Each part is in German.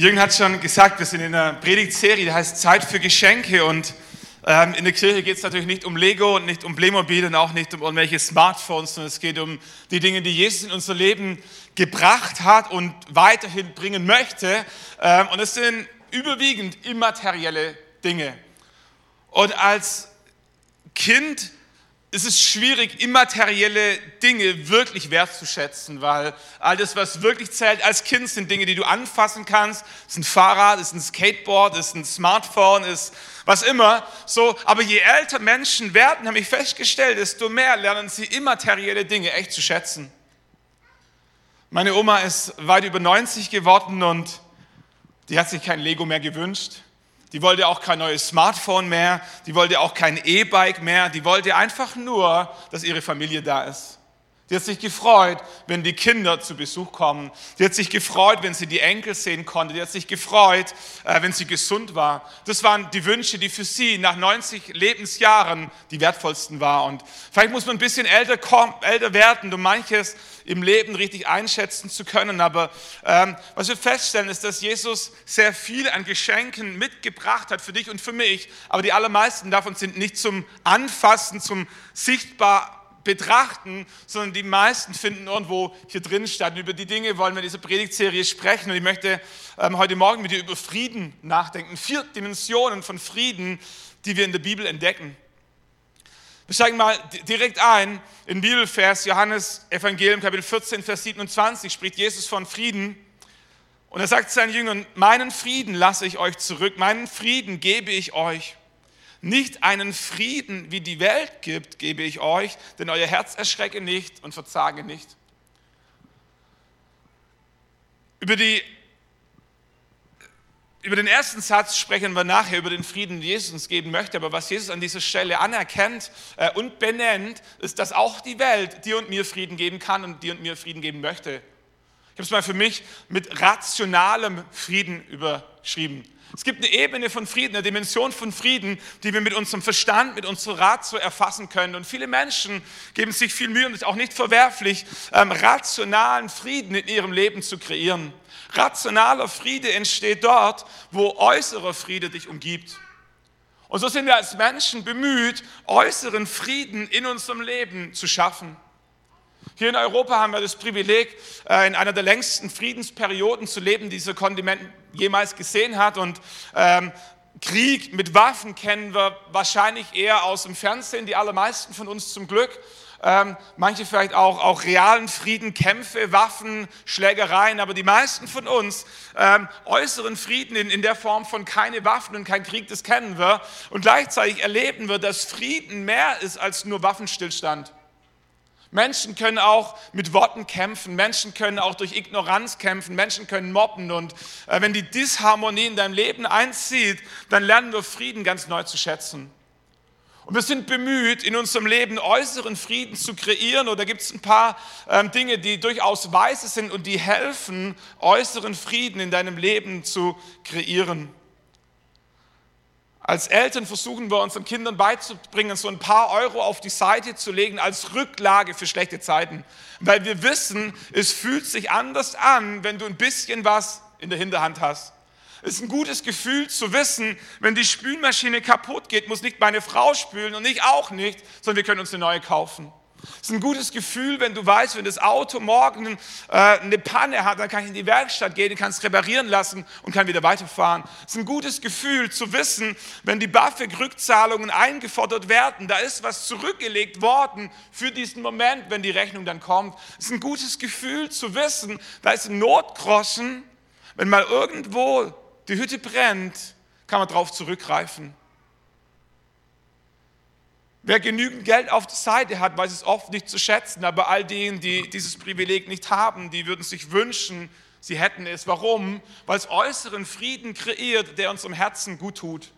Jürgen hat schon gesagt, wir sind in einer Predigtserie, die heißt Zeit für Geschenke und ähm, in der Kirche geht es natürlich nicht um Lego und nicht um Playmobil und auch nicht um irgendwelche Smartphones, sondern es geht um die Dinge, die Jesus in unser Leben gebracht hat und weiterhin bringen möchte. Ähm, und es sind überwiegend immaterielle Dinge. Und als Kind es ist schwierig, immaterielle Dinge wirklich wertzuschätzen, weil all das, was wirklich zählt als Kind, sind Dinge, die du anfassen kannst. Es ist ein Fahrrad, es ist ein Skateboard, es ist ein Smartphone, es ist was immer. So, aber je älter Menschen werden, habe ich festgestellt, desto mehr lernen sie immaterielle Dinge echt zu schätzen. Meine Oma ist weit über 90 geworden und die hat sich kein Lego mehr gewünscht. Die wollte auch kein neues Smartphone mehr, die wollte auch kein E-Bike mehr, die wollte einfach nur, dass ihre Familie da ist. Die hat sich gefreut, wenn die Kinder zu Besuch kommen. Die hat sich gefreut, wenn sie die Enkel sehen konnte. Die hat sich gefreut, äh, wenn sie gesund war. Das waren die Wünsche, die für sie nach 90 Lebensjahren die wertvollsten waren. Und vielleicht muss man ein bisschen älter, kommen, älter werden, um manches im Leben richtig einschätzen zu können. Aber ähm, was wir feststellen, ist, dass Jesus sehr viel an Geschenken mitgebracht hat für dich und für mich. Aber die allermeisten davon sind nicht zum Anfassen, zum sichtbar betrachten, sondern die meisten finden irgendwo hier drin statt. Und über die Dinge wollen wir in dieser Predigtserie sprechen. Und ich möchte ähm, heute Morgen mit dir über Frieden nachdenken. Vier Dimensionen von Frieden, die wir in der Bibel entdecken. Wir steigen mal direkt ein in Bibelvers Johannes Evangelium Kapitel 14, Vers 27 spricht Jesus von Frieden. Und er sagt seinen Jüngern, meinen Frieden lasse ich euch zurück, meinen Frieden gebe ich euch. Nicht einen Frieden, wie die Welt gibt, gebe ich euch, denn euer Herz erschrecke nicht und verzage nicht. Über, die, über den ersten Satz sprechen wir nachher, über den Frieden, den Jesus uns geben möchte. Aber was Jesus an dieser Stelle anerkennt äh, und benennt, ist, dass auch die Welt dir und mir Frieden geben kann und dir und mir Frieden geben möchte. Ich habe es mal für mich mit rationalem Frieden überschrieben. Es gibt eine Ebene von Frieden, eine Dimension von Frieden, die wir mit unserem Verstand, mit unserem Rat so erfassen können. Und viele Menschen geben sich viel Mühe und es ist auch nicht verwerflich, ähm, rationalen Frieden in ihrem Leben zu kreieren. Rationaler Friede entsteht dort, wo äußerer Friede dich umgibt. Und so sind wir als Menschen bemüht, äußeren Frieden in unserem Leben zu schaffen. Hier in Europa haben wir das Privileg, äh, in einer der längsten Friedensperioden zu leben, die dieser Kontinent jemals gesehen hat. Und ähm, Krieg mit Waffen kennen wir wahrscheinlich eher aus dem Fernsehen, die allermeisten von uns zum Glück. Ähm, manche vielleicht auch, auch realen Frieden, Kämpfe, Waffen, Schlägereien, aber die meisten von uns ähm, äußeren Frieden in, in der Form von keine Waffen und kein Krieg, das kennen wir. Und gleichzeitig erleben wir, dass Frieden mehr ist als nur Waffenstillstand. Menschen können auch mit Worten kämpfen, Menschen können auch durch Ignoranz kämpfen, Menschen können mobben und äh, wenn die Disharmonie in deinem Leben einzieht, dann lernen wir Frieden ganz neu zu schätzen. Und wir sind bemüht, in unserem Leben äußeren Frieden zu kreieren. Oder gibt es ein paar ähm, Dinge, die durchaus weise sind und die helfen, äußeren Frieden in deinem Leben zu kreieren. Als Eltern versuchen wir unseren Kindern beizubringen, so ein paar Euro auf die Seite zu legen als Rücklage für schlechte Zeiten. Weil wir wissen, es fühlt sich anders an, wenn du ein bisschen was in der Hinterhand hast. Es ist ein gutes Gefühl zu wissen, wenn die Spülmaschine kaputt geht, muss nicht meine Frau spülen und ich auch nicht, sondern wir können uns eine neue kaufen. Es ist ein gutes Gefühl, wenn du weißt, wenn das Auto morgen äh, eine Panne hat, dann kann ich in die Werkstatt gehen, kann es reparieren lassen und kann wieder weiterfahren. Es ist ein gutes Gefühl zu wissen, wenn die BAföG-Rückzahlungen eingefordert werden, da ist was zurückgelegt worden für diesen Moment, wenn die Rechnung dann kommt. Es ist ein gutes Gefühl zu wissen, da ist ein Notgroschen, wenn mal irgendwo die Hütte brennt, kann man darauf zurückgreifen. Wer genügend Geld auf der Seite hat, weiß es oft nicht zu schätzen, aber all denen, die dieses Privileg nicht haben, die würden sich wünschen, sie hätten es. Warum? Weil es äußeren Frieden kreiert, der unserem Herzen gut tut.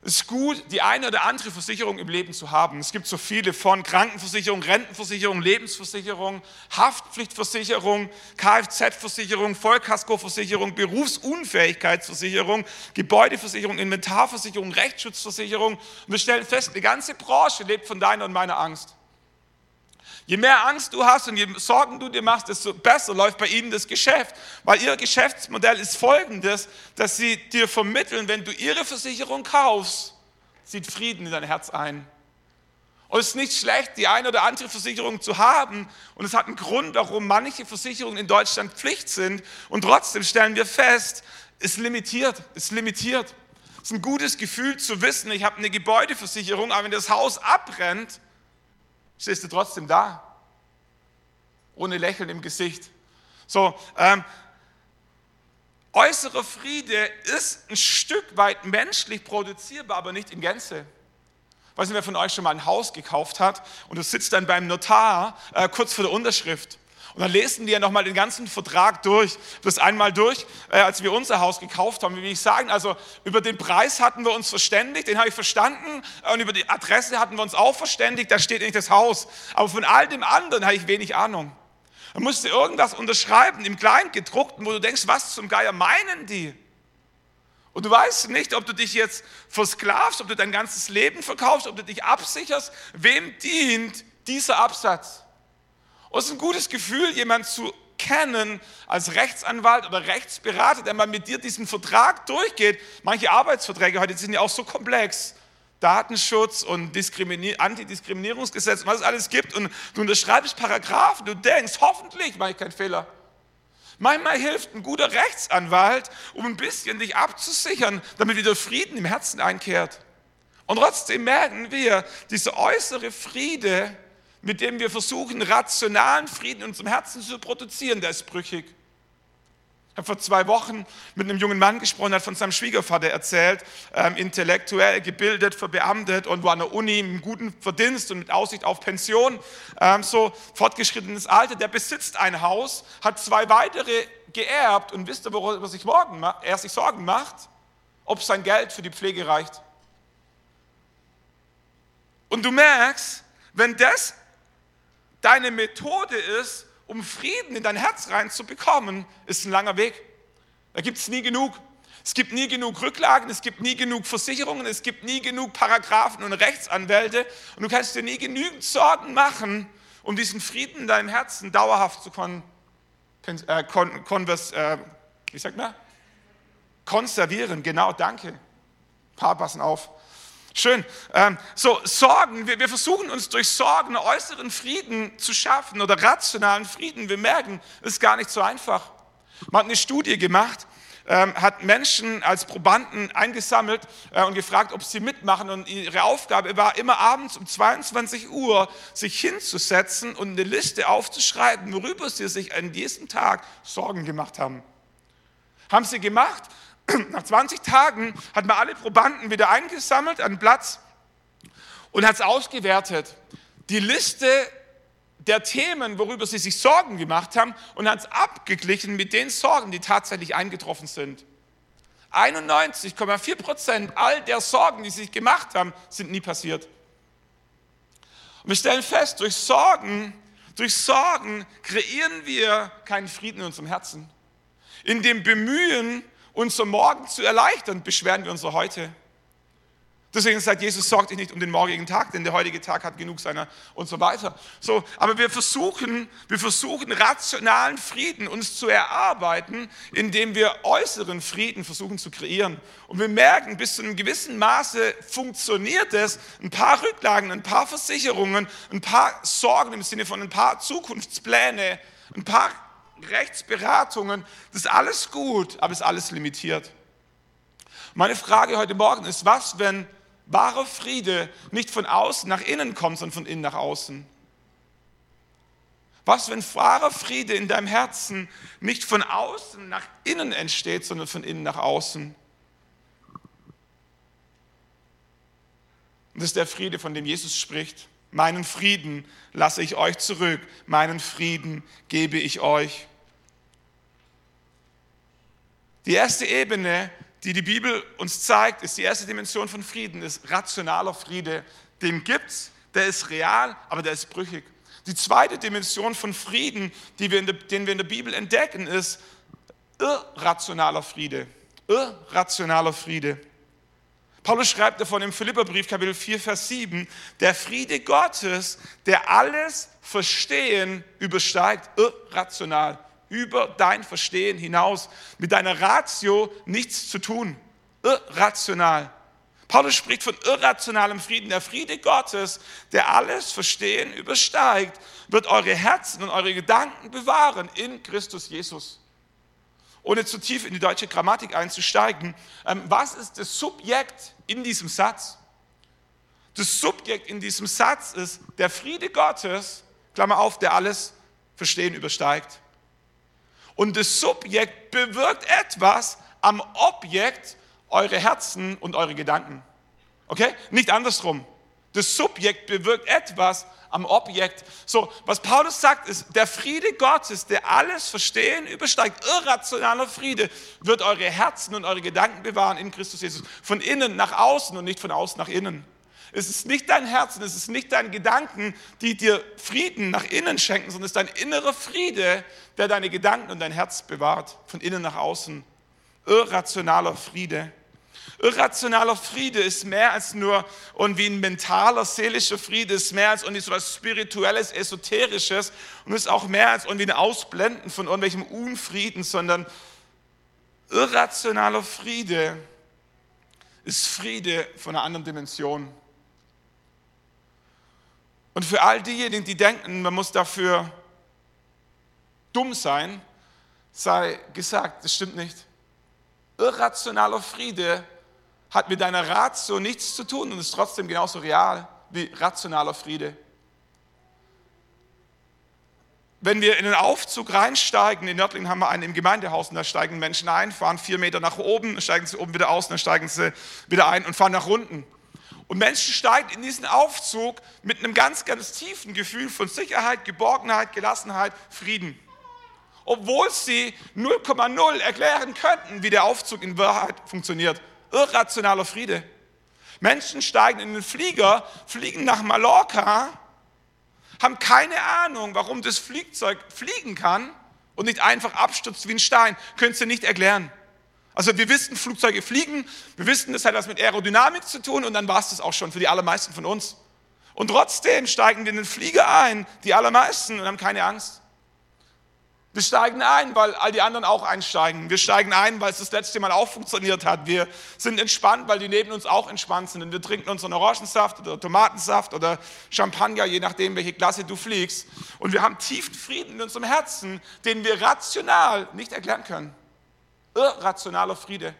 Es ist gut, die eine oder andere Versicherung im Leben zu haben. Es gibt so viele von Krankenversicherung, Rentenversicherung, Lebensversicherung, Haftpflichtversicherung, Kfz-Versicherung, Vollkaskoversicherung, Berufsunfähigkeitsversicherung, Gebäudeversicherung, Inventarversicherung, Rechtsschutzversicherung. Und wir stellen fest, eine ganze Branche lebt von deiner und meiner Angst. Je mehr Angst du hast und je Sorgen du dir machst, desto besser läuft bei ihnen das Geschäft. Weil ihr Geschäftsmodell ist folgendes, dass sie dir vermitteln, wenn du ihre Versicherung kaufst, zieht Frieden in dein Herz ein. Und es ist nicht schlecht, die eine oder andere Versicherung zu haben. Und es hat einen Grund, warum manche Versicherungen in Deutschland Pflicht sind. Und trotzdem stellen wir fest, es limitiert, es limitiert. Es ist ein gutes Gefühl zu wissen, ich habe eine Gebäudeversicherung, aber wenn das Haus abbrennt, stehst du trotzdem da. Ohne Lächeln im Gesicht. So, ähm, äußerer Friede ist ein Stück weit menschlich produzierbar, aber nicht in Gänze. Weiß nicht, wer von euch schon mal ein Haus gekauft hat und du sitzt dann beim Notar äh, kurz vor der Unterschrift. Und dann lesen die ja nochmal den ganzen Vertrag durch. Das einmal durch, äh, als wir unser Haus gekauft haben. Wie ich sagen? Also über den Preis hatten wir uns verständigt, den habe ich verstanden. Und über die Adresse hatten wir uns auch verständigt, da steht nicht das Haus. Aber von all dem anderen habe ich wenig Ahnung. Da musste irgendwas unterschreiben im Kleingedruckten, wo du denkst, was zum Geier meinen die? Und du weißt nicht, ob du dich jetzt versklavst, ob du dein ganzes Leben verkaufst, ob du dich absicherst. Wem dient dieser Absatz? Und es ist ein gutes Gefühl, jemanden zu kennen als Rechtsanwalt oder Rechtsberater, der mal mit dir diesen Vertrag durchgeht. Manche Arbeitsverträge heute sind ja auch so komplex. Datenschutz und Diskriminier Antidiskriminierungsgesetz, was es alles gibt. Und du unterschreibst Paragraphen, du denkst, hoffentlich mache ich keinen Fehler. Manchmal hilft ein guter Rechtsanwalt, um ein bisschen dich abzusichern, damit wieder Frieden im Herzen einkehrt. Und trotzdem merken wir, dieser äußere Friede, mit dem wir versuchen, rationalen Frieden in unserem Herzen zu produzieren, der ist brüchig. Ich habe vor zwei Wochen mit einem jungen Mann gesprochen, der hat von seinem Schwiegervater erzählt, ähm, intellektuell gebildet, verbeamtet und war an der Uni mit guten Verdienst und mit Aussicht auf Pension, ähm, so fortgeschrittenes Alter. Der besitzt ein Haus, hat zwei weitere geerbt und wisst ihr, worüber sich morgen, er sich Sorgen macht? Ob sein Geld für die Pflege reicht. Und du merkst, wenn das deine Methode ist, um Frieden in dein Herz reinzubekommen, ist ein langer Weg. Da gibt es nie genug. Es gibt nie genug Rücklagen, es gibt nie genug Versicherungen, es gibt nie genug Paragraphen und Rechtsanwälte und du kannst dir nie genügend Sorgen machen, um diesen Frieden in deinem Herzen dauerhaft zu kon, äh, kon, konvers, äh, wie sagt man? konservieren. Genau, danke. Paar passen auf. Schön. Ähm, so, Sorgen, wir, wir versuchen uns durch Sorgen äußeren Frieden zu schaffen oder rationalen Frieden. Wir merken, es ist gar nicht so einfach. Man hat eine Studie gemacht, ähm, hat Menschen als Probanden eingesammelt äh, und gefragt, ob sie mitmachen. Und ihre Aufgabe war immer abends um 22 Uhr sich hinzusetzen und eine Liste aufzuschreiben, worüber sie sich an diesem Tag Sorgen gemacht haben. Haben sie gemacht nach 20 Tagen hat man alle Probanden wieder eingesammelt an Platz und hat es ausgewertet. Die Liste der Themen, worüber sie sich Sorgen gemacht haben, und hat es abgeglichen mit den Sorgen, die tatsächlich eingetroffen sind. 91,4 Prozent all der Sorgen, die sie sich gemacht haben, sind nie passiert. Und wir stellen fest, durch Sorgen, durch Sorgen kreieren wir keinen Frieden in unserem Herzen. In dem Bemühen, unser Morgen zu erleichtern, beschweren wir unser Heute. Deswegen sagt Jesus, sorgt dich nicht um den morgigen Tag, denn der heutige Tag hat genug seiner und so weiter. So, aber wir versuchen, wir versuchen rationalen Frieden uns zu erarbeiten, indem wir äußeren Frieden versuchen zu kreieren. Und wir merken, bis zu einem gewissen Maße funktioniert es. Ein paar Rücklagen, ein paar Versicherungen, ein paar Sorgen im Sinne von ein paar Zukunftspläne, ein paar Rechtsberatungen, das ist alles gut, aber ist alles limitiert. Meine Frage heute Morgen ist, was, wenn wahrer Friede nicht von außen nach innen kommt, sondern von innen nach außen? Was, wenn wahrer Friede in deinem Herzen nicht von außen nach innen entsteht, sondern von innen nach außen? Und das ist der Friede, von dem Jesus spricht. Meinen Frieden lasse ich euch zurück, meinen Frieden gebe ich euch. Die erste Ebene, die die Bibel uns zeigt, ist die erste Dimension von Frieden, ist rationaler Friede. Den gibt's, der ist real, aber der ist brüchig. Die zweite Dimension von Frieden, die wir der, den wir in der Bibel entdecken, ist irrationaler Friede. Irrationaler Friede. Paulus schreibt davon im Philipperbrief Kapitel 4, Vers 7, der Friede Gottes, der alles Verstehen übersteigt, irrational, über dein Verstehen hinaus, mit deiner Ratio nichts zu tun, irrational. Paulus spricht von irrationalem Frieden. Der Friede Gottes, der alles Verstehen übersteigt, wird eure Herzen und eure Gedanken bewahren in Christus Jesus. Ohne zu tief in die deutsche Grammatik einzusteigen, ähm, was ist das Subjekt in diesem Satz? Das Subjekt in diesem Satz ist der Friede Gottes, Klammer auf, der alles Verstehen übersteigt. Und das Subjekt bewirkt etwas am Objekt, eure Herzen und eure Gedanken. Okay? Nicht andersrum. Das Subjekt bewirkt etwas am Objekt. So, was Paulus sagt, ist, der Friede Gottes, der alles Verstehen übersteigt, irrationaler Friede, wird eure Herzen und eure Gedanken bewahren in Christus Jesus. Von innen nach außen und nicht von außen nach innen. Es ist nicht dein Herzen, es ist nicht dein Gedanken, die dir Frieden nach innen schenken, sondern es ist dein innerer Friede, der deine Gedanken und dein Herz bewahrt, von innen nach außen. Irrationaler Friede. Irrationaler Friede ist mehr als nur irgendwie ein mentaler, seelischer Friede, ist mehr als irgendwie so etwas Spirituelles, Esoterisches und ist auch mehr als irgendwie ein Ausblenden von irgendwelchem Unfrieden, sondern irrationaler Friede ist Friede von einer anderen Dimension. Und für all diejenigen, die denken, man muss dafür dumm sein, sei gesagt, das stimmt nicht. Irrationaler Friede hat mit deiner Ratio nichts zu tun und ist trotzdem genauso real wie rationaler Friede. Wenn wir in den Aufzug reinsteigen, in Nördlingen haben wir einen im Gemeindehaus und da steigen Menschen ein, fahren vier Meter nach oben, steigen sie oben wieder aus, dann steigen sie wieder ein und fahren nach unten. Und Menschen steigen in diesen Aufzug mit einem ganz, ganz tiefen Gefühl von Sicherheit, Geborgenheit, Gelassenheit, Frieden. Obwohl sie 0,0 erklären könnten, wie der Aufzug in Wahrheit funktioniert irrationaler Friede. Menschen steigen in den Flieger, fliegen nach Mallorca, haben keine Ahnung, warum das Flugzeug fliegen kann und nicht einfach abstürzt wie ein Stein. Könnt ihr nicht erklären. Also wir wissen, Flugzeuge fliegen, wir wissen, das hat was mit Aerodynamik zu tun und dann war es das auch schon für die allermeisten von uns. Und trotzdem steigen wir in den Flieger ein, die allermeisten, und haben keine Angst. Wir steigen ein, weil all die anderen auch einsteigen. Wir steigen ein, weil es das letzte Mal auch funktioniert hat. Wir sind entspannt, weil die neben uns auch entspannt sind. Und wir trinken unseren Orangensaft oder Tomatensaft oder Champagner, je nachdem, welche Klasse du fliegst. Und wir haben tiefen Frieden in unserem Herzen, den wir rational nicht erklären können. Irrationaler Friede.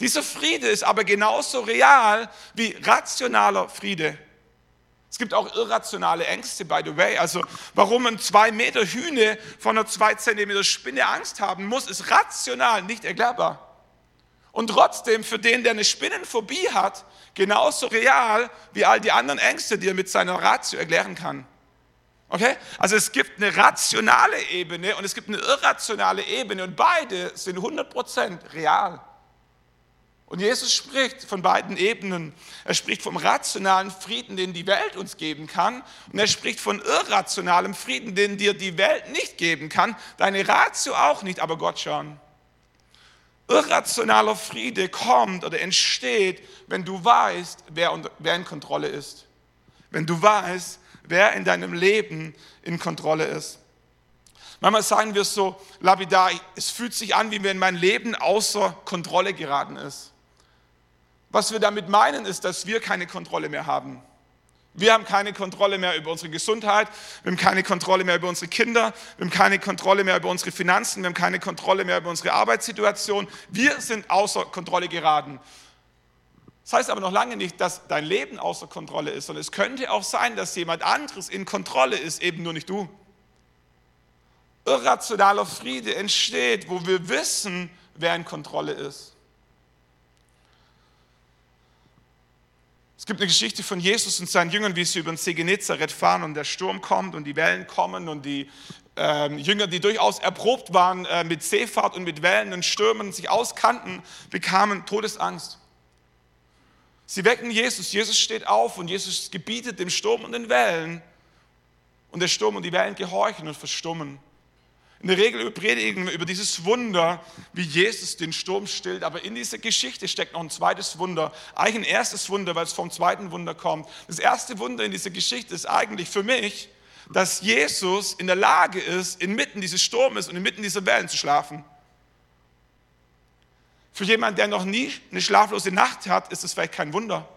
Dieser Friede ist aber genauso real wie rationaler Friede. Es gibt auch irrationale Ängste, by the way. Also warum ein zwei Meter Hühne von einer zwei Zentimeter Spinne Angst haben muss, ist rational nicht erklärbar. Und trotzdem für den, der eine Spinnenphobie hat, genauso real wie all die anderen Ängste, die er mit seiner Ratio erklären kann. Okay? Also es gibt eine rationale Ebene und es gibt eine irrationale Ebene und beide sind 100% real. Und Jesus spricht von beiden Ebenen. Er spricht vom rationalen Frieden, den die Welt uns geben kann. Und er spricht von irrationalem Frieden, den dir die Welt nicht geben kann. Deine Ratio auch nicht, aber Gott schon. Irrationaler Friede kommt oder entsteht, wenn du weißt, wer, wer in Kontrolle ist. Wenn du weißt, wer in deinem Leben in Kontrolle ist. Manchmal sagen wir so lapidar, es fühlt sich an, wie wenn mein Leben außer Kontrolle geraten ist. Was wir damit meinen, ist, dass wir keine Kontrolle mehr haben. Wir haben keine Kontrolle mehr über unsere Gesundheit, wir haben keine Kontrolle mehr über unsere Kinder, wir haben keine Kontrolle mehr über unsere Finanzen, wir haben keine Kontrolle mehr über unsere Arbeitssituation. Wir sind außer Kontrolle geraten. Das heißt aber noch lange nicht, dass dein Leben außer Kontrolle ist, sondern es könnte auch sein, dass jemand anderes in Kontrolle ist, eben nur nicht du. Irrationaler Friede entsteht, wo wir wissen, wer in Kontrolle ist. Es gibt eine Geschichte von Jesus und seinen Jüngern, wie sie über den See Genezareth fahren und der Sturm kommt und die Wellen kommen und die äh, Jünger, die durchaus erprobt waren äh, mit Seefahrt und mit Wellen und Stürmen, sich auskannten, bekamen Todesangst. Sie wecken Jesus, Jesus steht auf und Jesus gebietet dem Sturm und den Wellen und der Sturm und die Wellen gehorchen und verstummen. in der Regel predigen wir über dieses Wunder, wie Jesus den Sturm stillt. Aber in dieser Geschichte steckt noch ein zweites Wunder. Eigentlich ein erstes Wunder, weil es vom zweiten Wunder kommt. Das erste Wunder in dieser Geschichte ist eigentlich für mich, dass Jesus in der Lage ist, inmitten dieses Sturmes und inmitten dieser Wellen zu schlafen. Für jemanden, der noch nie eine schlaflose Nacht hat, ist es vielleicht kein Wunder.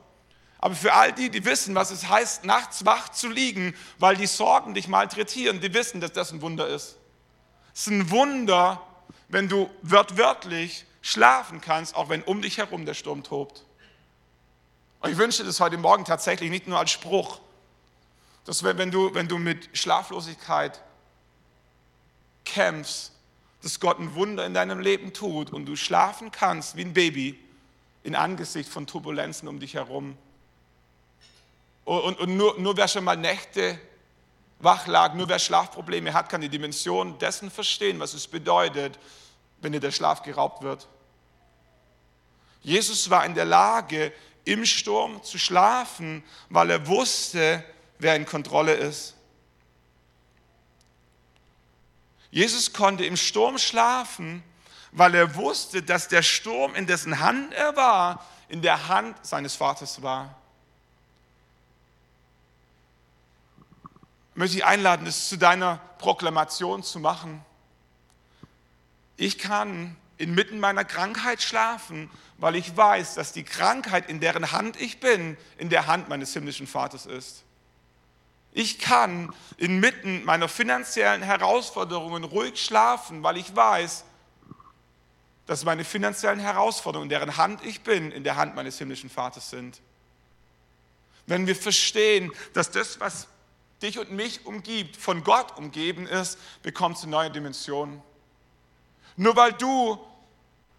Aber für all die, die wissen, was es heißt, nachts wach zu liegen, weil die Sorgen dich malträtieren, die wissen, dass das ein Wunder ist. Es ist ein Wunder, wenn du wörtwörtlich schlafen kannst, auch wenn um dich herum der Sturm tobt. Und ich wünsche das heute Morgen tatsächlich nicht nur als Spruch, dass wenn du, wenn du mit Schlaflosigkeit kämpfst, dass Gott ein Wunder in deinem Leben tut und du schlafen kannst wie ein Baby in Angesicht von Turbulenzen um dich herum. Und, und nur, nur wer schon mal Nächte wach lag, nur wer Schlafprobleme hat, kann die Dimension dessen verstehen, was es bedeutet, wenn dir der Schlaf geraubt wird. Jesus war in der Lage, im Sturm zu schlafen, weil er wusste, wer in Kontrolle ist. Jesus konnte im Sturm schlafen, weil er wusste, dass der Sturm, in dessen Hand er war, in der Hand seines Vaters war. möchte ich einladen, es zu deiner Proklamation zu machen. Ich kann inmitten meiner Krankheit schlafen, weil ich weiß, dass die Krankheit, in deren Hand ich bin, in der Hand meines himmlischen Vaters ist. Ich kann inmitten meiner finanziellen Herausforderungen ruhig schlafen, weil ich weiß, dass meine finanziellen Herausforderungen, in deren Hand ich bin, in der Hand meines himmlischen Vaters sind. Wenn wir verstehen, dass das, was dich und mich umgibt, von Gott umgeben ist, bekommst du neue Dimensionen. Nur weil du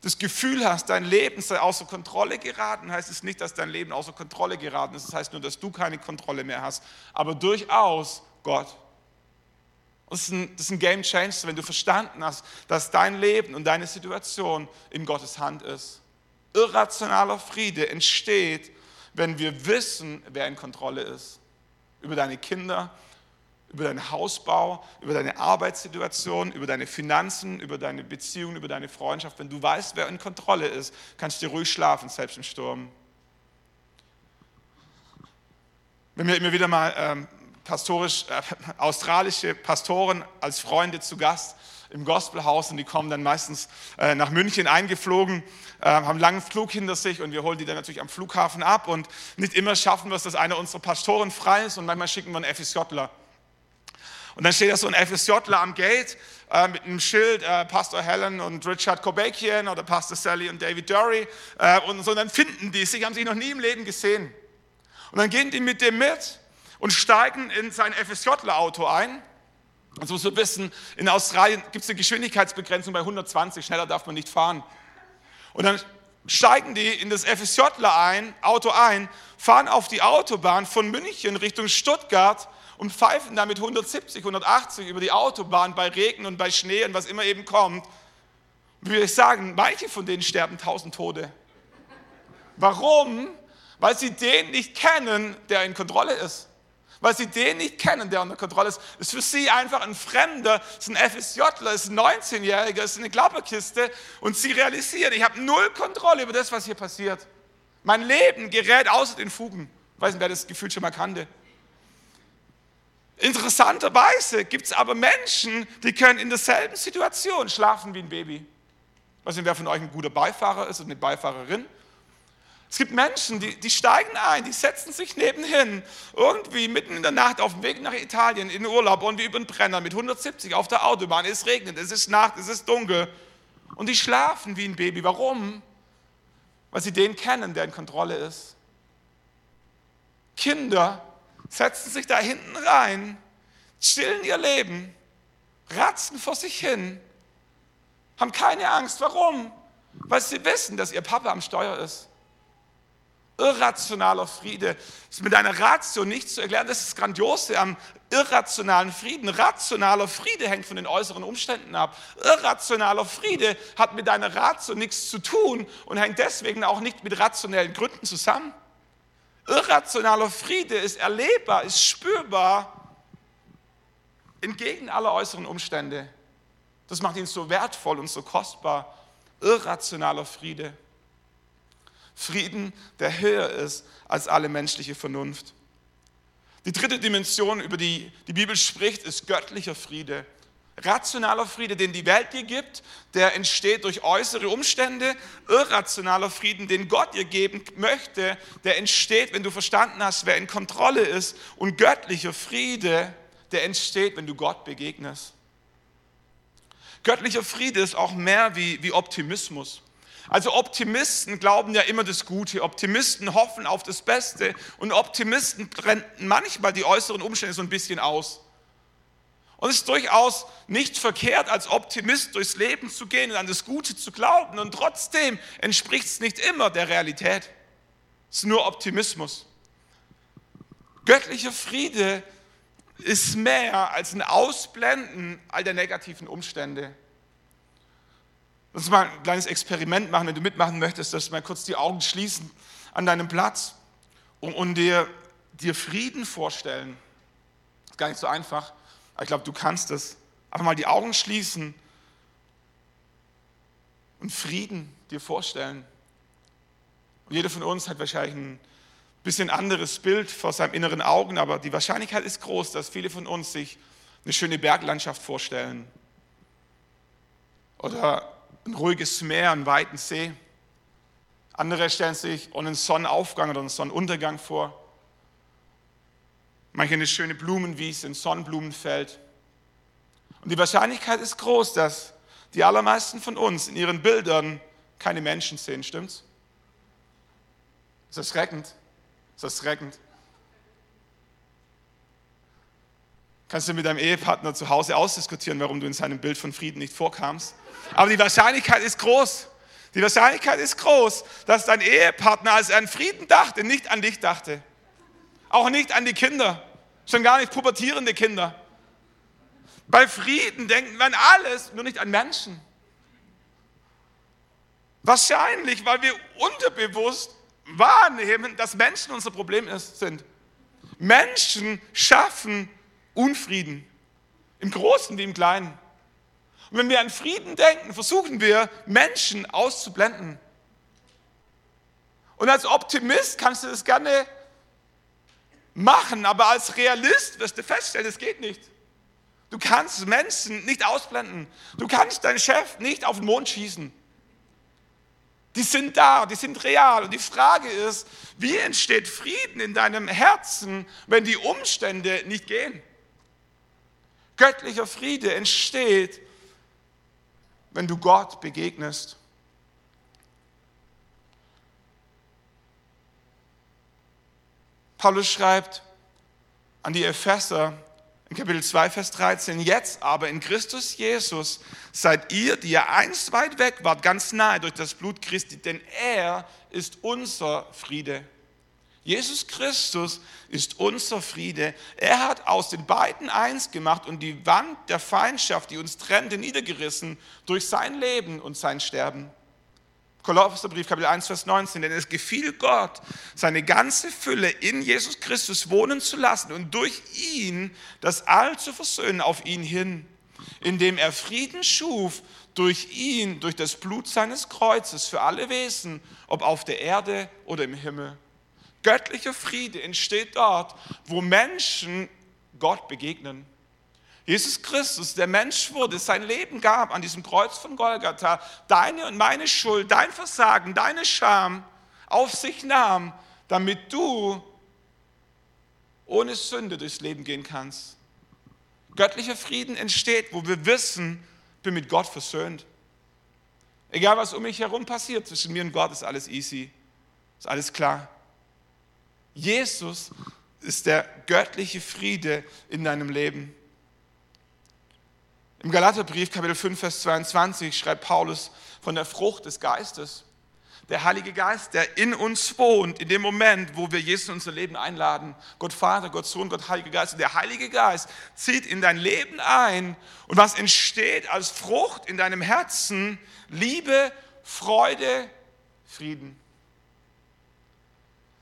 das Gefühl hast, dein Leben sei außer Kontrolle geraten, heißt es nicht, dass dein Leben außer Kontrolle geraten ist. Das heißt nur, dass du keine Kontrolle mehr hast, aber durchaus Gott. Das ist, ein, das ist ein Game Changer, wenn du verstanden hast, dass dein Leben und deine Situation in Gottes Hand ist. Irrationaler Friede entsteht, wenn wir wissen, wer in Kontrolle ist über deine Kinder, über deinen Hausbau, über deine Arbeitssituation, über deine Finanzen, über deine Beziehungen, über deine Freundschaft. Wenn du weißt, wer in Kontrolle ist, kannst du ruhig schlafen, selbst im Sturm. Wenn wir immer wieder mal ähm, pastorisch, äh, australische Pastoren als Freunde zu Gast im Gospelhaus und die kommen dann meistens äh, nach München eingeflogen, äh, haben einen langen Flug hinter sich und wir holen die dann natürlich am Flughafen ab und nicht immer schaffen wir es, dass einer unserer Pastoren frei ist und manchmal schicken wir einen FSJler. Und dann steht da so ein FSJler am Gate äh, mit einem Schild, äh, Pastor Helen und Richard Kobekian oder Pastor Sally und David Dury äh, und so, und dann finden die sich, haben sich noch nie im Leben gesehen. Und dann gehen die mit dem mit und steigen in sein FSJler-Auto ein und so wissen, in Australien gibt es eine Geschwindigkeitsbegrenzung bei 120, schneller darf man nicht fahren. Und dann steigen die in das FSJler ein, Auto ein, fahren auf die Autobahn von München Richtung Stuttgart und pfeifen damit 170, 180 über die Autobahn bei Regen und bei Schnee und was immer eben kommt. Wie würde ich sagen, manche von denen sterben tausend Tode. Warum? Weil sie den nicht kennen, der in Kontrolle ist weil sie den nicht kennen, der unter Kontrolle ist. Ist für sie einfach ein Fremder, ist ein FSJler, ist ein 19-Jähriger, ist eine Klapperkiste und sie realisieren, ich habe null Kontrolle über das, was hier passiert. Mein Leben gerät außer den Fugen. Ich weiß nicht, wer das Gefühl schon mal kannte. Interessanterweise gibt es aber Menschen, die können in derselben Situation schlafen wie ein Baby. Ich weiß nicht, wer von euch ein guter Beifahrer ist und eine Beifahrerin. Es gibt Menschen, die, die steigen ein, die setzen sich nebenhin, irgendwie mitten in der Nacht auf dem Weg nach Italien in Urlaub und wie über den Brenner mit 170 auf der Autobahn. Es regnet, es ist Nacht, es ist dunkel. Und die schlafen wie ein Baby. Warum? Weil sie den kennen, der in Kontrolle ist. Kinder setzen sich da hinten rein, chillen ihr Leben, ratzen vor sich hin, haben keine Angst. Warum? Weil sie wissen, dass ihr Papa am Steuer ist irrationaler Friede. Ist mit einer Ratio nicht zu erklären. Das ist das Grandiose am irrationalen Frieden. Rationaler Friede hängt von den äußeren Umständen ab. Irrationaler Friede hat mit deiner Ratio nichts zu tun und hängt deswegen auch nicht mit rationellen Gründen zusammen. Irrationaler Friede ist erlebbar, ist spürbar, entgegen aller äußeren Umstände. Das macht ihn so wertvoll und so kostbar. Irrationaler Friede. Frieden, der höher ist als alle menschliche Vernunft. Die dritte Dimension, über die die Bibel spricht, ist göttlicher Friede. Rationaler Friede, den die Welt dir gibt, der entsteht durch äußere Umstände. Irrationaler Frieden, den Gott dir geben möchte, der entsteht, wenn du verstanden hast, wer in Kontrolle ist. Und göttlicher Friede, der entsteht, wenn du Gott begegnest. Göttlicher Friede ist auch mehr wie, wie Optimismus. Also Optimisten glauben ja immer das Gute, Optimisten hoffen auf das Beste und Optimisten blenden manchmal die äußeren Umstände so ein bisschen aus. Und es ist durchaus nicht verkehrt, als Optimist durchs Leben zu gehen und an das Gute zu glauben. Und trotzdem entspricht es nicht immer der Realität. Es ist nur Optimismus. Göttlicher Friede ist mehr als ein Ausblenden all der negativen Umstände. Lass uns mal ein kleines Experiment machen, wenn du mitmachen möchtest, dass du mal kurz die Augen schließen an deinem Platz und, und dir, dir Frieden vorstellen. Ist gar nicht so einfach. Aber ich glaube, du kannst es. Einfach mal die Augen schließen und Frieden dir vorstellen. Und jeder von uns hat wahrscheinlich ein bisschen anderes Bild vor seinem inneren Augen, aber die Wahrscheinlichkeit ist groß, dass viele von uns sich eine schöne Berglandschaft vorstellen. Oder ein ruhiges Meer, einen weiten See. Andere stellen sich einen Sonnenaufgang oder einen Sonnenuntergang vor. Manche eine schöne Blumenwiese, ein Sonnenblumenfeld. Und die Wahrscheinlichkeit ist groß, dass die allermeisten von uns in ihren Bildern keine Menschen sehen, stimmt's? Ist das erschreckend? Ist das erschreckend? Kannst du mit deinem Ehepartner zu Hause ausdiskutieren, warum du in seinem Bild von Frieden nicht vorkamst? Aber die Wahrscheinlichkeit ist groß. Die Wahrscheinlichkeit ist groß, dass dein Ehepartner, als er an Frieden dachte, nicht an dich dachte. Auch nicht an die Kinder, schon gar nicht pubertierende Kinder. Bei Frieden denken wir an alles, nur nicht an Menschen. Wahrscheinlich, weil wir unterbewusst wahrnehmen, dass Menschen unser Problem sind. Menschen schaffen Unfrieden, im Großen wie im Kleinen. Und wenn wir an Frieden denken, versuchen wir, Menschen auszublenden. Und als Optimist kannst du das gerne machen, aber als Realist wirst du feststellen, es geht nicht. Du kannst Menschen nicht ausblenden. Du kannst deinen Chef nicht auf den Mond schießen. Die sind da, die sind real. Und die Frage ist, wie entsteht Frieden in deinem Herzen, wenn die Umstände nicht gehen? Göttlicher Friede entsteht, wenn du Gott begegnest. Paulus schreibt an die Epheser in Kapitel 2, Vers 13, jetzt aber in Christus Jesus seid ihr, die ihr einst weit weg wart, ganz nahe durch das Blut Christi, denn er ist unser Friede. Jesus Christus ist unser Friede. Er hat aus den beiden eins gemacht und die Wand der Feindschaft, die uns trennte, niedergerissen durch sein Leben und sein Sterben. Kolosserbrief Kapitel 1, Vers 19, denn es gefiel Gott, seine ganze Fülle in Jesus Christus wohnen zu lassen und durch ihn das All zu versöhnen auf ihn hin, indem er Frieden schuf durch ihn, durch das Blut seines Kreuzes für alle Wesen, ob auf der Erde oder im Himmel. Göttlicher Friede entsteht dort, wo Menschen Gott begegnen. Jesus Christus, der Mensch wurde, sein Leben gab an diesem Kreuz von Golgatha, deine und meine Schuld, dein Versagen, deine Scham auf sich nahm, damit du ohne Sünde durchs Leben gehen kannst. Göttlicher Frieden entsteht, wo wir wissen, bin mit Gott versöhnt. Egal was um mich herum passiert, zwischen mir und Gott ist alles easy, ist alles klar. Jesus ist der göttliche Friede in deinem Leben. Im Galaterbrief Kapitel 5, Vers 22 schreibt Paulus von der Frucht des Geistes. Der Heilige Geist, der in uns wohnt, in dem Moment, wo wir Jesus in unser Leben einladen. Gott Vater, Gott Sohn, Gott Heiliger Geist. Der Heilige Geist zieht in dein Leben ein. Und was entsteht als Frucht in deinem Herzen? Liebe, Freude, Frieden.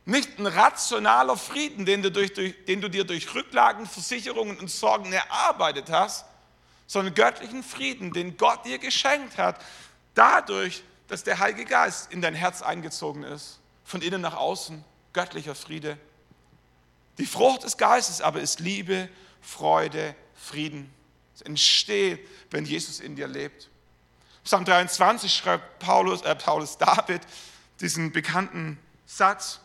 Nicht ein rationaler Frieden, den du, durch, den du dir durch Rücklagen, Versicherungen und Sorgen erarbeitet hast, sondern göttlichen Frieden, den Gott dir geschenkt hat, dadurch, dass der Heilige Geist in dein Herz eingezogen ist, von innen nach außen, göttlicher Friede. Die Frucht des Geistes aber ist Liebe, Freude, Frieden. Es entsteht, wenn Jesus in dir lebt. Psalm 23 schreibt Paulus, äh, Paulus David diesen bekannten Satz,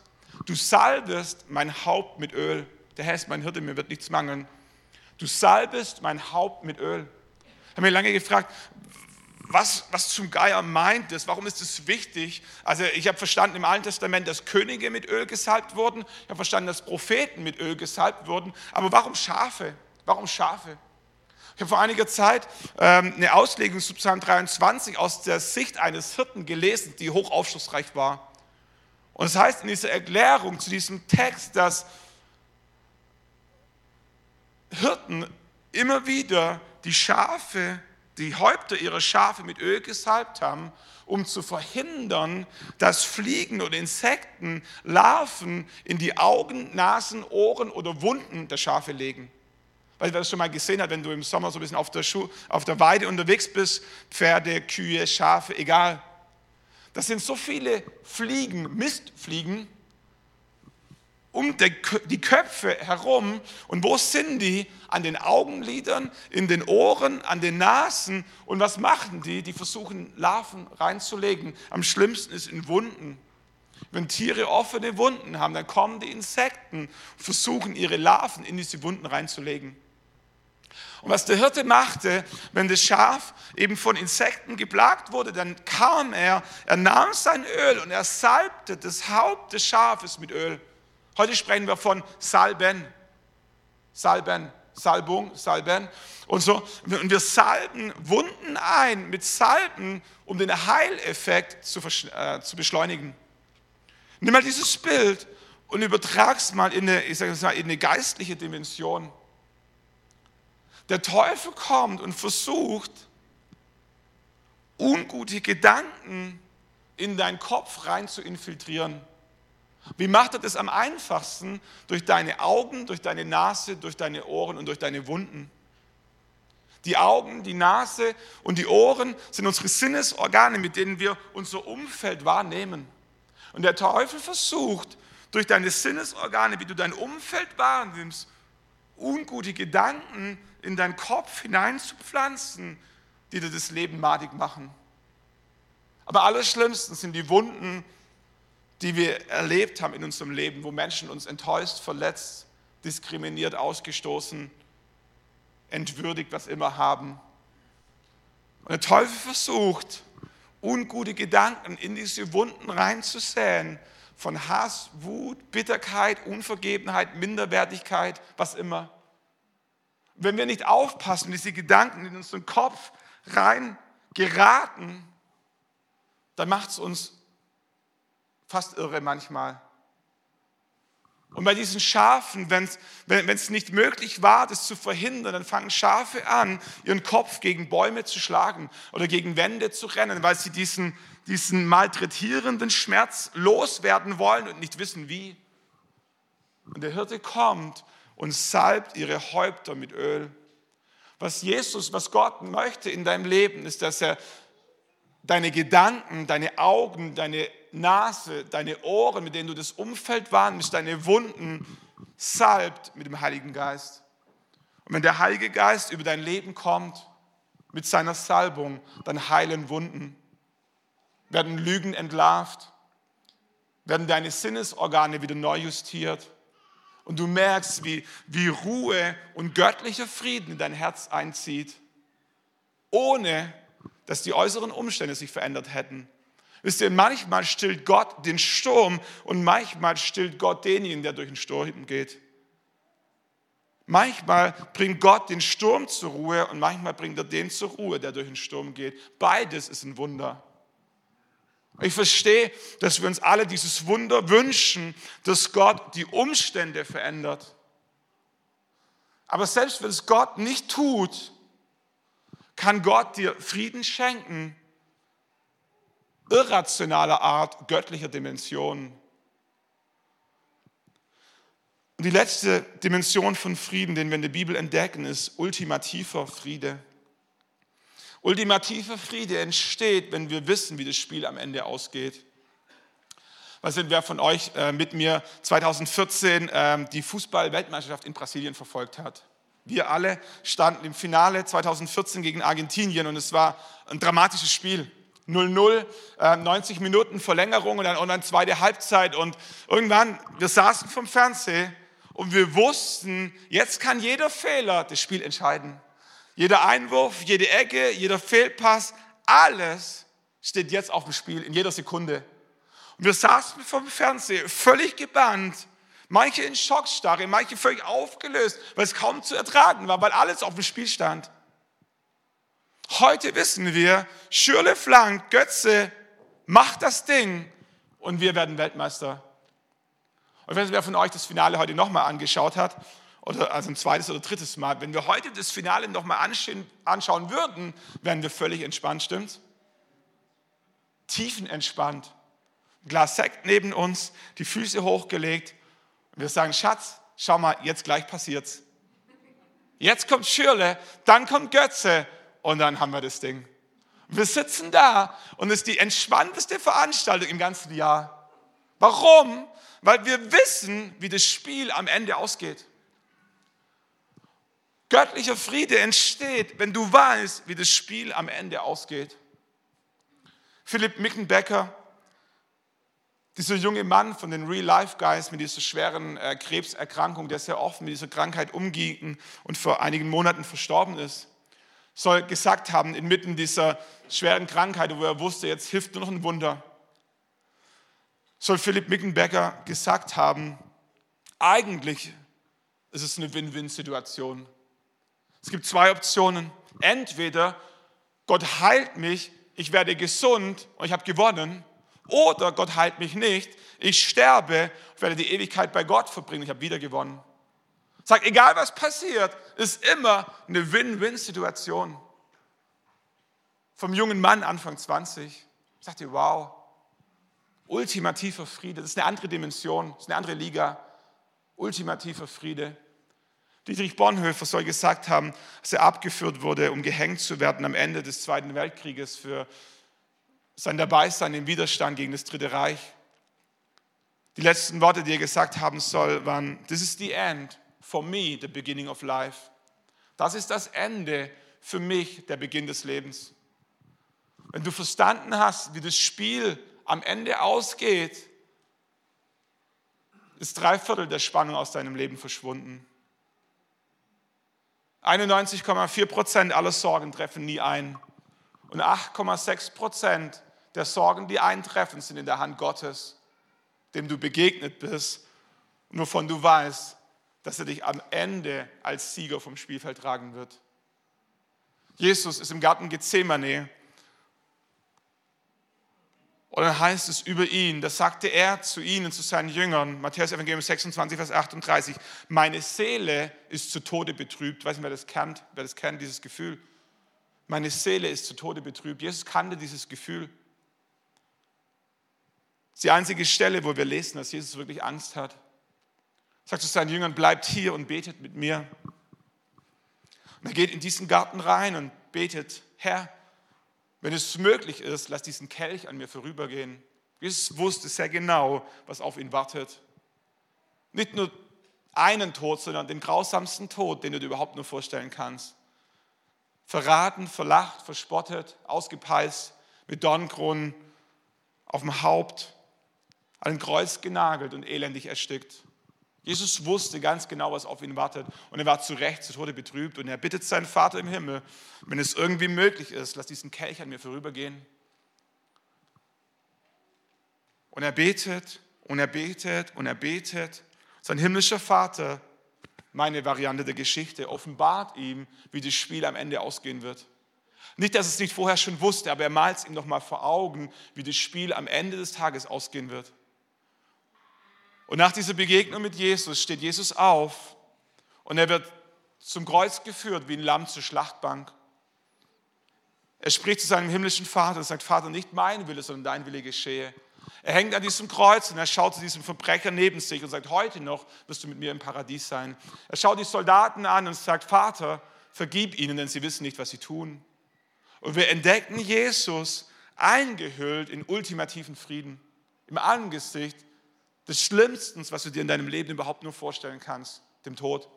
du salbest mein Haupt mit Öl. Der Herr ist mein Hirte, mir wird nichts mangeln. Du salbest mein Haupt mit Öl. Ich habe mir lange gefragt, was, was zum Geier meint es? Warum ist es wichtig? Also ich habe verstanden im Alten Testament, dass Könige mit Öl gesalbt wurden. Ich habe verstanden, dass Propheten mit Öl gesalbt wurden. Aber warum Schafe? Warum Schafe? Ich habe vor einiger Zeit ähm, eine Auslegung zu Psalm 23 aus der Sicht eines Hirten gelesen, die hoch aufschlussreich war. Und es das heißt in dieser Erklärung zu diesem Text, dass Hirten immer wieder die Schafe, die Häupter ihrer Schafe mit Öl gesalbt haben, um zu verhindern, dass Fliegen oder Insekten Larven in die Augen, Nasen, Ohren oder Wunden der Schafe legen. Weil wer das schon mal gesehen hat, wenn du im Sommer so ein bisschen auf der, Schuh, auf der Weide unterwegs bist, Pferde, Kühe, Schafe, egal. Das sind so viele Fliegen, Mistfliegen, um die Köpfe herum. Und wo sind die? An den Augenlidern, in den Ohren, an den Nasen. Und was machen die? Die versuchen Larven reinzulegen. Am schlimmsten ist in Wunden. Wenn Tiere offene Wunden haben, dann kommen die Insekten, versuchen ihre Larven in diese Wunden reinzulegen. Und was der Hirte machte, wenn das Schaf eben von Insekten geplagt wurde, dann kam er, er nahm sein Öl und er salbte das Haupt des Schafes mit Öl. Heute sprechen wir von Salben. Salben, Salbung, Salben und so. Und wir salben Wunden ein mit Salben, um den Heileffekt zu, äh, zu beschleunigen. Nimm mal dieses Bild und übertrag es mal in eine, ich sage mal, in eine geistliche Dimension. Der Teufel kommt und versucht, ungute Gedanken in deinen Kopf rein zu infiltrieren. Wie macht er das am einfachsten? Durch deine Augen, durch deine Nase, durch deine Ohren und durch deine Wunden. Die Augen, die Nase und die Ohren sind unsere Sinnesorgane, mit denen wir unser Umfeld wahrnehmen. Und der Teufel versucht, durch deine Sinnesorgane, wie du dein Umfeld wahrnimmst, ungute Gedanken in deinen Kopf hineinzupflanzen, die dir das Leben madig machen. Aber allerschlimmsten sind die Wunden, die wir erlebt haben in unserem Leben, wo Menschen uns enttäuscht, verletzt, diskriminiert, ausgestoßen, entwürdigt, was immer haben. Und der Teufel versucht, ungute Gedanken in diese Wunden reinzusäen, von Hass, Wut, Bitterkeit, Unvergebenheit, Minderwertigkeit, was immer. Wenn wir nicht aufpassen, diese Gedanken in unseren Kopf rein geraten, dann macht es uns fast irre manchmal. Und bei diesen Schafen, wenn's, wenn es nicht möglich war, das zu verhindern, dann fangen Schafe an, ihren Kopf gegen Bäume zu schlagen oder gegen Wände zu rennen, weil sie diesen, diesen malträtierenden Schmerz loswerden wollen und nicht wissen wie. Und der Hirte kommt und salbt ihre Häupter mit Öl. Was Jesus, was Gott möchte in deinem Leben, ist, dass er deine Gedanken, deine Augen, deine Nase, deine Ohren, mit denen du das Umfeld wahrnimmst, deine Wunden salbt mit dem Heiligen Geist. Und wenn der Heilige Geist über dein Leben kommt, mit seiner Salbung, dann heilen Wunden, werden Lügen entlarvt, werden deine Sinnesorgane wieder neu justiert und du merkst, wie, wie Ruhe und göttlicher Frieden in dein Herz einzieht, ohne dass die äußeren Umstände sich verändert hätten. Wisst ihr, manchmal stillt Gott den Sturm und manchmal stillt Gott denjenigen, der durch den Sturm geht. Manchmal bringt Gott den Sturm zur Ruhe und manchmal bringt er den zur Ruhe, der durch den Sturm geht. Beides ist ein Wunder. Ich verstehe, dass wir uns alle dieses Wunder wünschen, dass Gott die Umstände verändert. Aber selbst wenn es Gott nicht tut, kann Gott dir Frieden schenken, irrationaler Art, göttlicher Dimension. Und die letzte Dimension von Frieden, den wir in der Bibel entdecken, ist ultimativer Friede. Ultimativer Friede entsteht, wenn wir wissen, wie das Spiel am Ende ausgeht. Was sind wer von euch äh, mit mir 2014 äh, die Fußball-Weltmeisterschaft in Brasilien verfolgt hat? Wir alle standen im Finale 2014 gegen Argentinien und es war ein dramatisches Spiel. 0-0, äh, 90 Minuten Verlängerung und dann, und dann zweite Halbzeit. Und irgendwann, wir saßen vom Fernseher und wir wussten, jetzt kann jeder Fehler das Spiel entscheiden. Jeder Einwurf, jede Ecke, jeder Fehlpass, alles steht jetzt auf dem Spiel in jeder Sekunde. Und wir saßen vom Fernseher völlig gebannt, manche in Schockstarre, manche völlig aufgelöst, weil es kaum zu ertragen war, weil alles auf dem Spiel stand. Heute wissen wir, Schürle Flank, Götze, macht das Ding und wir werden Weltmeister. Und wenn wer von euch das Finale heute nochmal angeschaut hat, oder also ein zweites oder drittes Mal, wenn wir heute das Finale nochmal anschauen würden, wären wir völlig entspannt, stimmt's? Tiefenentspannt. Ein Glas Sekt neben uns, die Füße hochgelegt. Und wir sagen, Schatz, schau mal, jetzt gleich passiert's. Jetzt kommt Schürle, dann kommt Götze und dann haben wir das Ding. Wir sitzen da und es ist die entspannteste Veranstaltung im ganzen Jahr. Warum? Weil wir wissen, wie das Spiel am Ende ausgeht. Göttlicher Friede entsteht, wenn du weißt, wie das Spiel am Ende ausgeht. Philipp Mickenbecker, dieser junge Mann von den Real Life Guys mit dieser schweren äh, Krebserkrankung, der sehr oft mit dieser Krankheit umging und vor einigen Monaten verstorben ist, soll gesagt haben, inmitten dieser schweren Krankheit, wo er wusste, jetzt hilft nur noch ein Wunder, soll Philipp Mickenbecker gesagt haben, eigentlich ist es eine Win-Win-Situation. Es gibt zwei Optionen. Entweder Gott heilt mich, ich werde gesund und ich habe gewonnen, oder Gott heilt mich nicht, ich sterbe, werde die Ewigkeit bei Gott verbringen, ich habe wieder gewonnen. Sagt, egal was passiert, ist immer eine Win-Win-Situation. Vom jungen Mann Anfang 20 sagt ihr, wow, ultimativer Friede, das ist eine andere Dimension, das ist eine andere Liga. Ultimativer Friede. Dietrich Bonhoeffer soll gesagt haben, dass er abgeführt wurde, um gehängt zu werden am Ende des Zweiten Weltkrieges für sein Dabeisein im Widerstand gegen das Dritte Reich. Die letzten Worte, die er gesagt haben soll, waren, This is the end, for me, the beginning of life. Das ist das Ende für mich, der Beginn des Lebens. Wenn du verstanden hast, wie das Spiel am Ende ausgeht, ist drei Viertel der Spannung aus deinem Leben verschwunden. 91,4 Prozent aller Sorgen treffen nie ein. Und 8,6 Prozent der Sorgen, die eintreffen, sind in der Hand Gottes, dem du begegnet bist und wovon du weißt, dass er dich am Ende als Sieger vom Spielfeld tragen wird. Jesus ist im Garten Gethsemane und dann heißt es über ihn, das sagte er zu ihnen, zu seinen Jüngern, Matthäus Evangelium 26, Vers 38, meine Seele ist zu Tode betrübt. Ich weiß nicht, wer das kennt, wer das kennt, dieses Gefühl. Meine Seele ist zu Tode betrübt. Jesus kannte dieses Gefühl. Das ist die einzige Stelle, wo wir lesen, dass Jesus wirklich Angst hat. Sagt zu seinen Jüngern, bleibt hier und betet mit mir. Und er geht in diesen Garten rein und betet, Herr, wenn es möglich ist, lass diesen Kelch an mir vorübergehen. Jesus wusste sehr genau, was auf ihn wartet. Nicht nur einen Tod, sondern den grausamsten Tod, den du dir überhaupt nur vorstellen kannst. Verraten, verlacht, verspottet, ausgepeist, mit Dornkronen auf dem Haupt, an ein Kreuz genagelt und elendig erstickt. Jesus wusste ganz genau, was auf ihn wartet und er war zu Recht zu Tode betrübt und er bittet seinen Vater im Himmel, wenn es irgendwie möglich ist, lass diesen Kelch an mir vorübergehen. Und er betet und er betet und er betet. Sein himmlischer Vater, meine Variante der Geschichte, offenbart ihm, wie das Spiel am Ende ausgehen wird. Nicht, dass es nicht vorher schon wusste, aber er malt es ihm nochmal vor Augen, wie das Spiel am Ende des Tages ausgehen wird. Und nach dieser Begegnung mit Jesus steht Jesus auf und er wird zum Kreuz geführt wie ein Lamm zur Schlachtbank. Er spricht zu seinem himmlischen Vater und sagt, Vater, nicht mein Wille, sondern dein Wille geschehe. Er hängt an diesem Kreuz und er schaut zu diesem Verbrecher neben sich und sagt, heute noch wirst du mit mir im Paradies sein. Er schaut die Soldaten an und sagt, Vater, vergib ihnen, denn sie wissen nicht, was sie tun. Und wir entdecken Jesus eingehüllt in ultimativen Frieden im Angesicht des Schlimmsten, was du dir in deinem Leben überhaupt nur vorstellen kannst, dem Tod.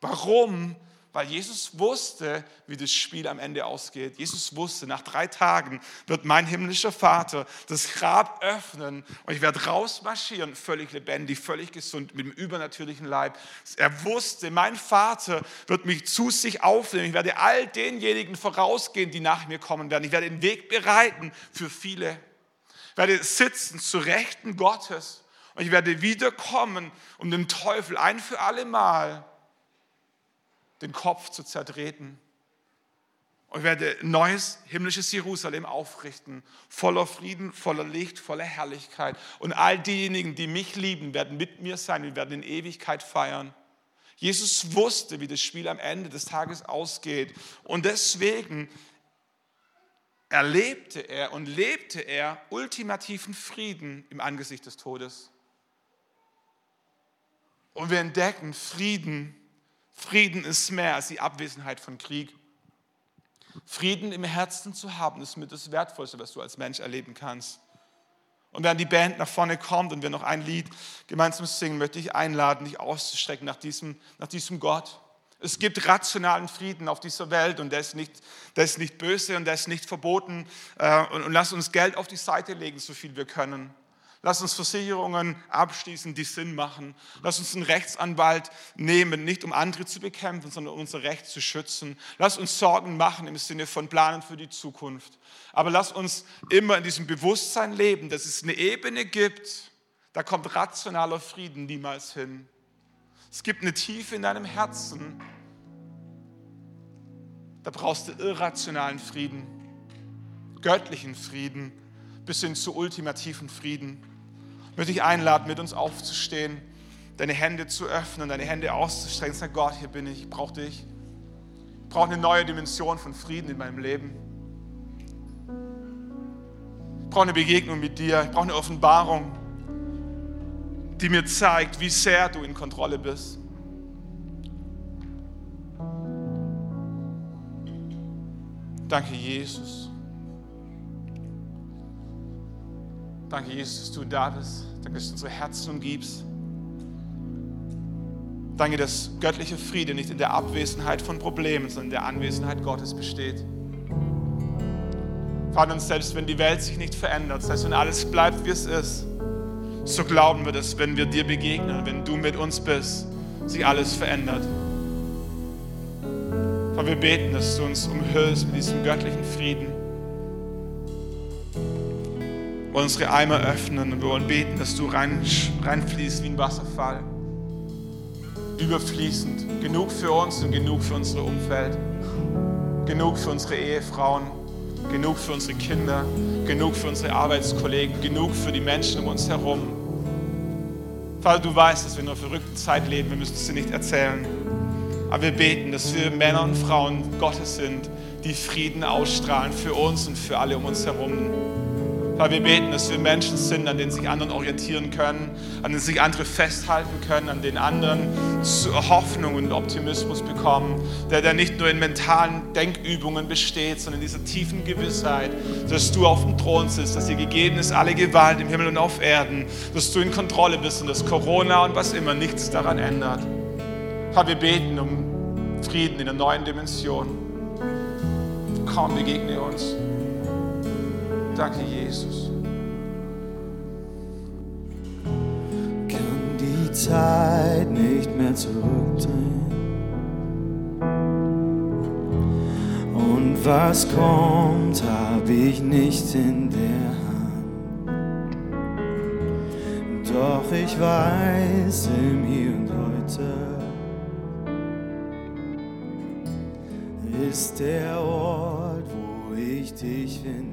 Warum? Weil Jesus wusste, wie das Spiel am Ende ausgeht. Jesus wusste, nach drei Tagen wird mein himmlischer Vater das Grab öffnen und ich werde rausmarschieren, völlig lebendig, völlig gesund, mit dem übernatürlichen Leib. Er wusste, mein Vater wird mich zu sich aufnehmen. Ich werde all denjenigen vorausgehen, die nach mir kommen werden. Ich werde den Weg bereiten für viele. Ich werde sitzen zu Rechten Gottes und ich werde wiederkommen, um den Teufel ein für alle Mal den Kopf zu zertreten. Und ich werde ein neues himmlisches Jerusalem aufrichten, voller Frieden, voller Licht, voller Herrlichkeit. Und all diejenigen, die mich lieben, werden mit mir sein, wir werden in Ewigkeit feiern. Jesus wusste, wie das Spiel am Ende des Tages ausgeht. Und deswegen erlebte er und lebte er ultimativen Frieden im Angesicht des Todes. Und wir entdecken Frieden Frieden ist mehr als die Abwesenheit von Krieg. Frieden im Herzen zu haben, ist mit das Wertvollste, was du als Mensch erleben kannst. Und während die Band nach vorne kommt und wir noch ein Lied gemeinsam singen, möchte ich einladen, dich auszustrecken nach diesem, nach diesem Gott. Es gibt rationalen Frieden auf dieser Welt und der ist nicht, der ist nicht böse und der ist nicht verboten. Äh, und, und lass uns Geld auf die Seite legen, so viel wir können. Lass uns Versicherungen abschließen, die Sinn machen. Lass uns einen Rechtsanwalt nehmen, nicht um andere zu bekämpfen, sondern um unser Recht zu schützen. Lass uns Sorgen machen im Sinne von Planen für die Zukunft. Aber lass uns immer in diesem Bewusstsein leben, dass es eine Ebene gibt, da kommt rationaler Frieden niemals hin. Es gibt eine Tiefe in deinem Herzen, da brauchst du irrationalen Frieden, göttlichen Frieden bis hin zu ultimativen Frieden möchte ich einladen, mit uns aufzustehen, deine Hände zu öffnen, deine Hände auszustrecken. Sag Gott, hier bin ich, ich brauche dich. Ich brauche eine neue Dimension von Frieden in meinem Leben. Ich brauche eine Begegnung mit dir. Ich brauche eine Offenbarung, die mir zeigt, wie sehr du in Kontrolle bist. Danke, Jesus. Danke, Jesus, dass du da bist. Danke, dass du unsere Herzen umgibst. Danke, dass göttliche Friede nicht in der Abwesenheit von Problemen, sondern in der Anwesenheit Gottes besteht. Vater, und selbst wenn die Welt sich nicht verändert, selbst wenn alles bleibt, wie es ist, so glauben wir, dass wenn wir dir begegnen, wenn du mit uns bist, sich alles verändert. Vater, wir beten, dass du uns umhüllst mit diesem göttlichen Frieden wollen unsere Eimer öffnen und wir wollen beten, dass du rein, reinfließt wie ein Wasserfall. Überfließend. Genug für uns und genug für unser Umfeld. Genug für unsere Ehefrauen. Genug für unsere Kinder. Genug für unsere Arbeitskollegen. Genug für die Menschen um uns herum. Vater, du weißt, dass wir in einer verrückten Zeit leben. Wir müssen es dir nicht erzählen. Aber wir beten, dass wir Männer und Frauen Gottes sind, die Frieden ausstrahlen für uns und für alle um uns herum. Herr, wir beten, dass wir Menschen sind, an denen sich anderen orientieren können, an denen sich andere festhalten können, an denen anderen Hoffnung und Optimismus bekommen, der, der nicht nur in mentalen Denkübungen besteht, sondern in dieser tiefen Gewissheit, dass du auf dem Thron sitzt, dass dir gegeben ist alle Gewalt im Himmel und auf Erden, dass du in Kontrolle bist und dass Corona und was immer nichts daran ändert. Herr, wir beten um Frieden in einer neuen Dimension. Komm, begegne uns. Danke, Jesus. Kann die Zeit nicht mehr zurückdrehen. Und was kommt, habe ich nicht in der Hand. Doch ich weiß im Hier und heute ist der Ort, wo ich dich finde.